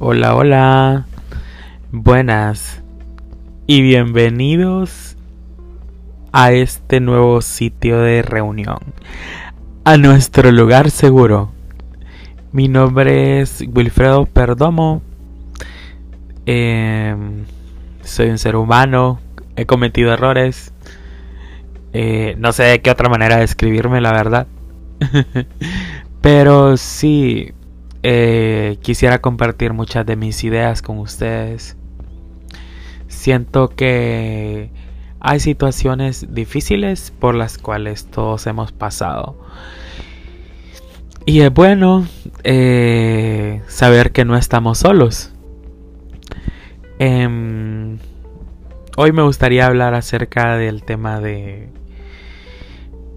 Hola, hola. Buenas. Y bienvenidos a este nuevo sitio de reunión. A nuestro lugar seguro. Mi nombre es Wilfredo Perdomo. Em, soy un ser humano. He cometido errores. Eh, no sé de qué otra manera de escribirme, la verdad. Pero sí, eh, quisiera compartir muchas de mis ideas con ustedes. Siento que hay situaciones difíciles por las cuales todos hemos pasado. Y es bueno eh, saber que no estamos solos. Em, hoy me gustaría hablar acerca del tema de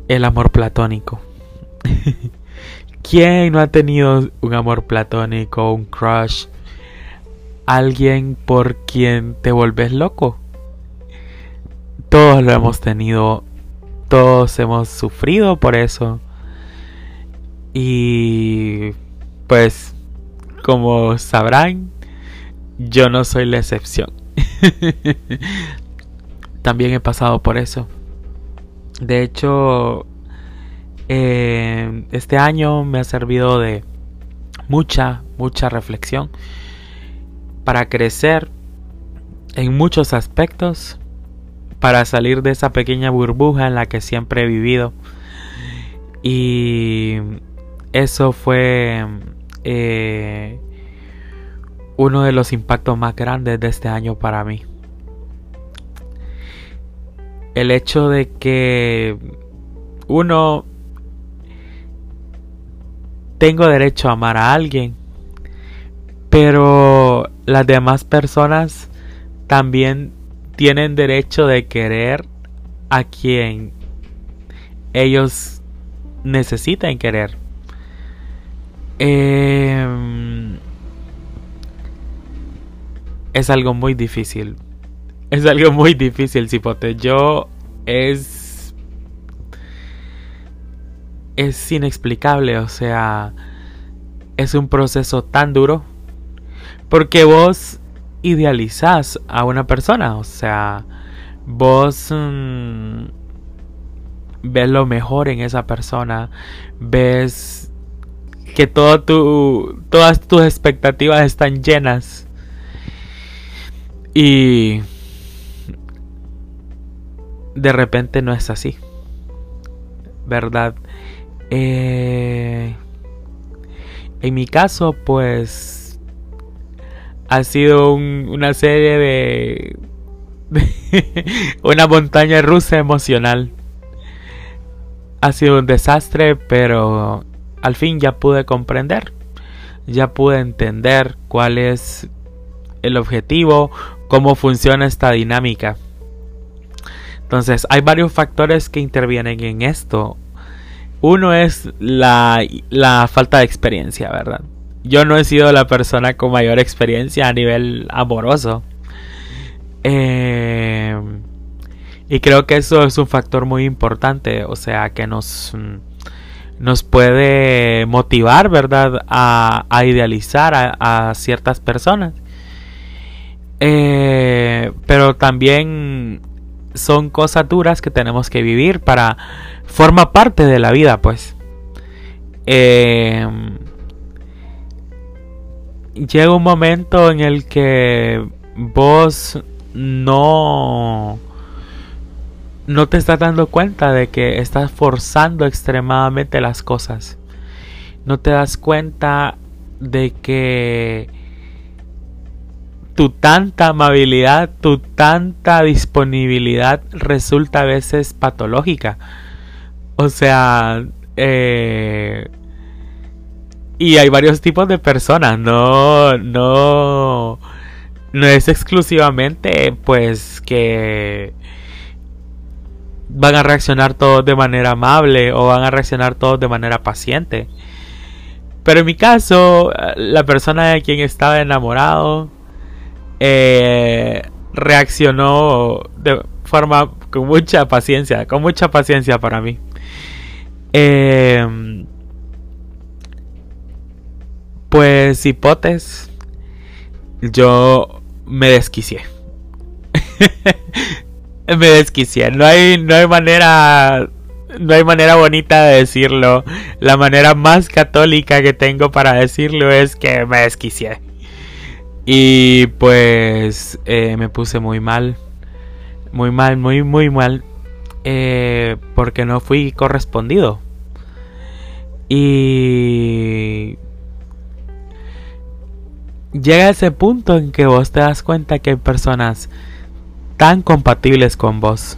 el amor platónico. ¿Quién no ha tenido un amor platónico, un crush? Alguien por quien te vuelves loco. Todos lo hemos tenido, todos hemos sufrido por eso. Y pues, como sabrán, yo no soy la excepción. También he pasado por eso. De hecho, eh, este año me ha servido de mucha, mucha reflexión para crecer en muchos aspectos, para salir de esa pequeña burbuja en la que siempre he vivido. Y eso fue eh, uno de los impactos más grandes de este año para mí. El hecho de que uno tengo derecho a amar a alguien, pero las demás personas también tienen derecho de querer a quien ellos necesiten querer. Em, es algo muy difícil. Es algo muy difícil, Cipote. Yo es es inexplicable, o sea, es un proceso tan duro porque vos idealizás a una persona, o sea, vos mm, ves lo mejor en esa persona, ves que todo tu, todas tus expectativas están llenas y de repente no es así, ¿verdad? Eh, en mi caso, pues ha sido una serie de, una montaña rusa emocional. Ha sido un desastre, pero al fin ya pude comprender, ya pude entender cuál es el objetivo, cómo funciona esta dinámica. Entonces, hay varios factores que intervienen en esto. Uno es la, falta de experiencia, ¿verdad? Yo no he sido la persona con mayor experiencia a nivel amoroso. Eh, y creo que eso es un factor muy importante, o sea, que nos, nos puede motivar, ¿verdad?, a, idealizar a, ciertas personas. Eh, pero también son cosas duras que tenemos que vivir para forma parte de la vida, pues. Eh, llega un momento en el que vos no no te estás dando cuenta de que estás forzando extremadamente las cosas. No te das cuenta de que tu tanta amabilidad, tu tanta disponibilidad resulta a veces patológica. O sea, eh, y hay varios tipos de personas, no, no, no es exclusivamente pues que van a reaccionar todos de manera amable o van a reaccionar todos de manera paciente. Pero en mi caso, la persona de quien estaba enamorado eh, reaccionó de forma con mucha paciencia, con mucha paciencia para mí. Eh, pues hipotes. yo me desquicié. me desquicié. No hay, no hay manera. No hay manera bonita de decirlo. La manera más católica que tengo para decirlo es que me desquicié. Y pues eh, me puse muy mal. Muy mal, muy, muy mal. Eh, porque no fui correspondido. Y llega ese punto en que vos te das cuenta que hay personas tan compatibles con vos.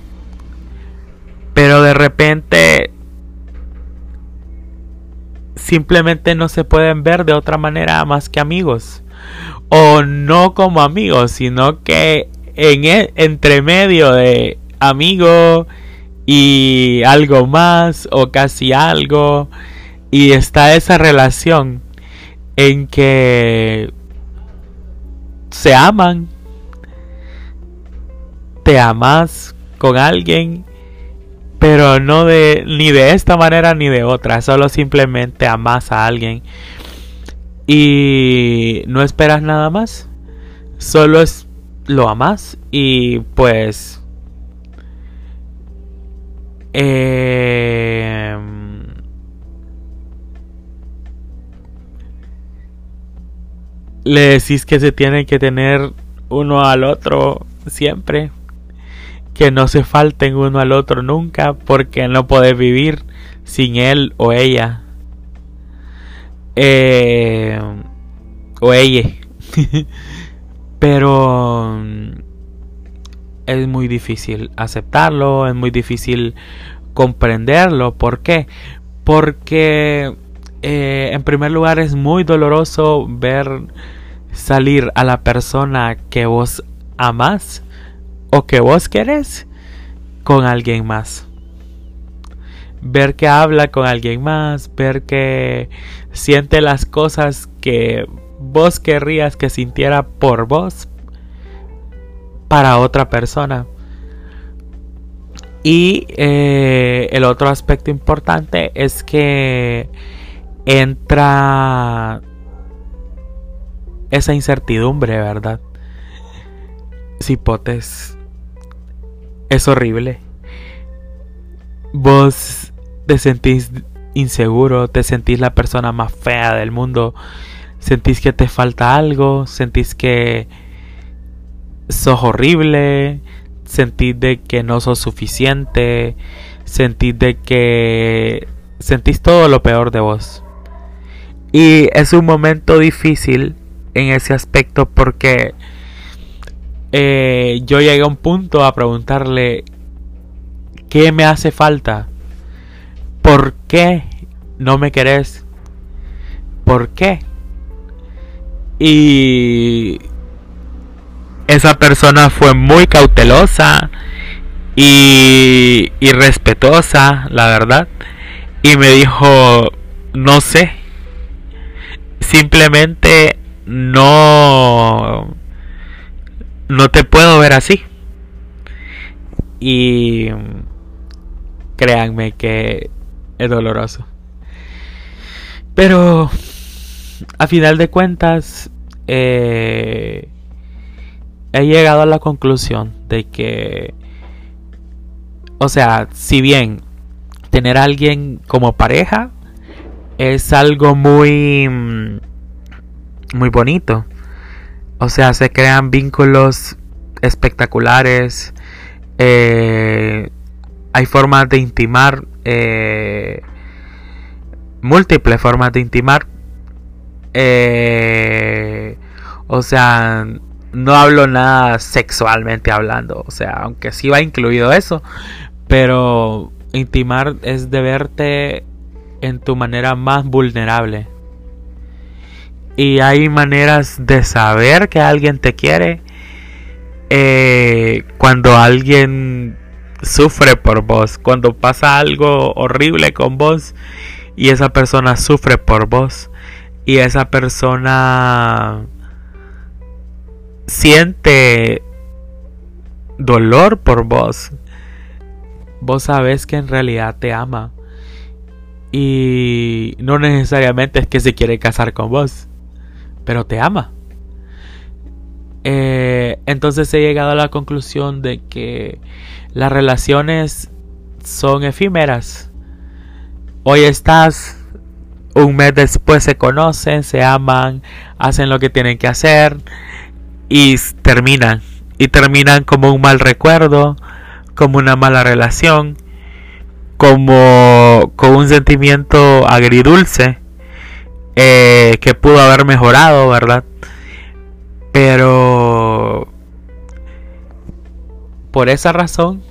Pero de repente simplemente no se pueden ver de otra manera más que amigos. O no como amigos, sino que en el, entre medio de amigo y algo más o casi algo y está esa relación en que se aman. Te amas con alguien, pero no de ni de esta manera ni de otra, solo simplemente amas a alguien y no esperas nada más. Solo es lo amas y pues eh, le decís que se tiene que tener uno al otro siempre. Que no se falten uno al otro nunca porque no podés vivir sin él o ella. Eh, o ella. Pero mm, es muy difícil aceptarlo, es muy difícil comprenderlo. ¿Por qué? Porque eh, en primer lugar es muy doloroso ver salir a la persona que vos amas o que vos querés con alguien más. Ver que habla con alguien más, ver que siente las cosas que vos querrías que sintiera por vos para otra persona. Y eh, el otro aspecto importante es que entra esa incertidumbre, ¿verdad? Cipotes, es horrible. Vos te sentís inseguro, te sentís la persona más fea del mundo, sentís que te falta algo, sentís que sos horrible, sentís de que no sos suficiente, sentís de que sentís todo lo peor de vos. Y es un momento difícil en ese aspecto porque eh, yo llegué a un punto a preguntarle qué me hace falta, por qué no me querés, por qué. Y esa persona fue muy cautelosa y, y respetuosa, la verdad. Y me dijo, no sé simplemente no no te puedo ver así y créanme que doloroso pero a final de cuentas eh, he llegado a la conclusión de que o sea si bien tener a alguien como pareja es algo muy muy bonito. O sea, se crean vínculos espectaculares. Eh, hay formas de intimar. Eh, múltiples formas de intimar. Eh, o sea, no hablo nada sexualmente hablando. O sea, aunque sí va incluido eso. Pero intimar es de verte en tu manera más vulnerable. Y hay maneras de saber que alguien te quiere eh, cuando alguien sufre por vos, cuando pasa algo horrible con vos y esa persona sufre por vos y esa persona siente dolor por vos. Vos sabes que en realidad te ama y no necesariamente es que se quiere casar con vos, pero te ama. Eh, entonces he llegado a la conclusión de que las relaciones son efímeras. Hoy estás, un mes después se conocen, se aman, hacen lo que tienen que hacer y terminan. Y terminan como un mal recuerdo, como una mala relación, como con un sentimiento agridulce eh, que pudo haber mejorado, ¿verdad? Pero por esa razón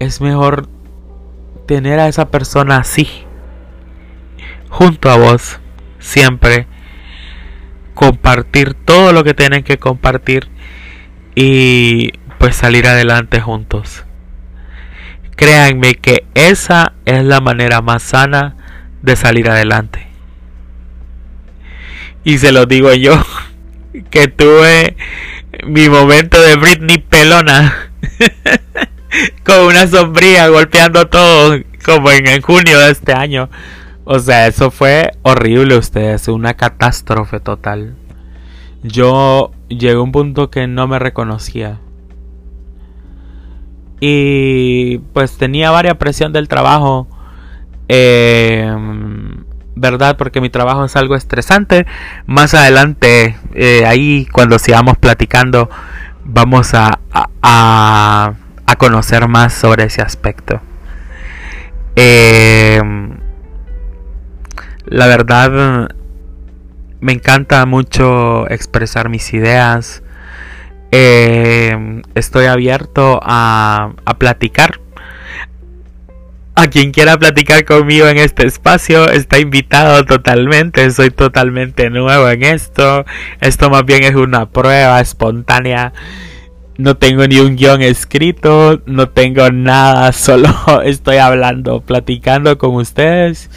es mejor tener a esa persona así, junto a vos, siempre. Compartir todo lo que tienen que compartir y pues salir adelante juntos. Créanme que esa es la manera más sana de salir adelante. Y se lo digo yo, que tuve mi momento de Britney pelona. con una sombría golpeando todo como en, junio de este año. O sea, eso fue horrible ustedes, una catástrofe total. Yo llegué a un punto que no me reconocía. Y pues tenía varias presión del trabajo. Eh, ¿Verdad? Porque mi trabajo es algo estresante. Más adelante, eh, ahí cuando sigamos platicando, vamos a, a a conocer más sobre ese aspecto. Eh, la verdad, me encanta mucho expresar mis ideas. Eh, estoy abierto a, a platicar. A quien quiera platicar conmigo en este espacio está invitado totalmente. Soy totalmente nuevo en esto. Esto más bien es una prueba espontánea no tengo ni un guion escrito, no tengo nada, solo estoy hablando, platicando con ustedes,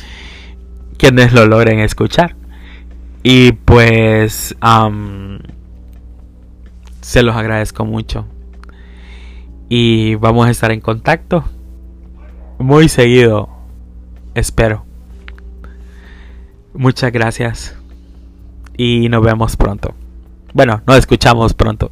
quienes lo logren escuchar. Y pues se los agradezco mucho. Y vamos a estar en contacto muy seguido, espero. Muchas gracias y nos vemos pronto. Bueno, nos escuchamos pronto.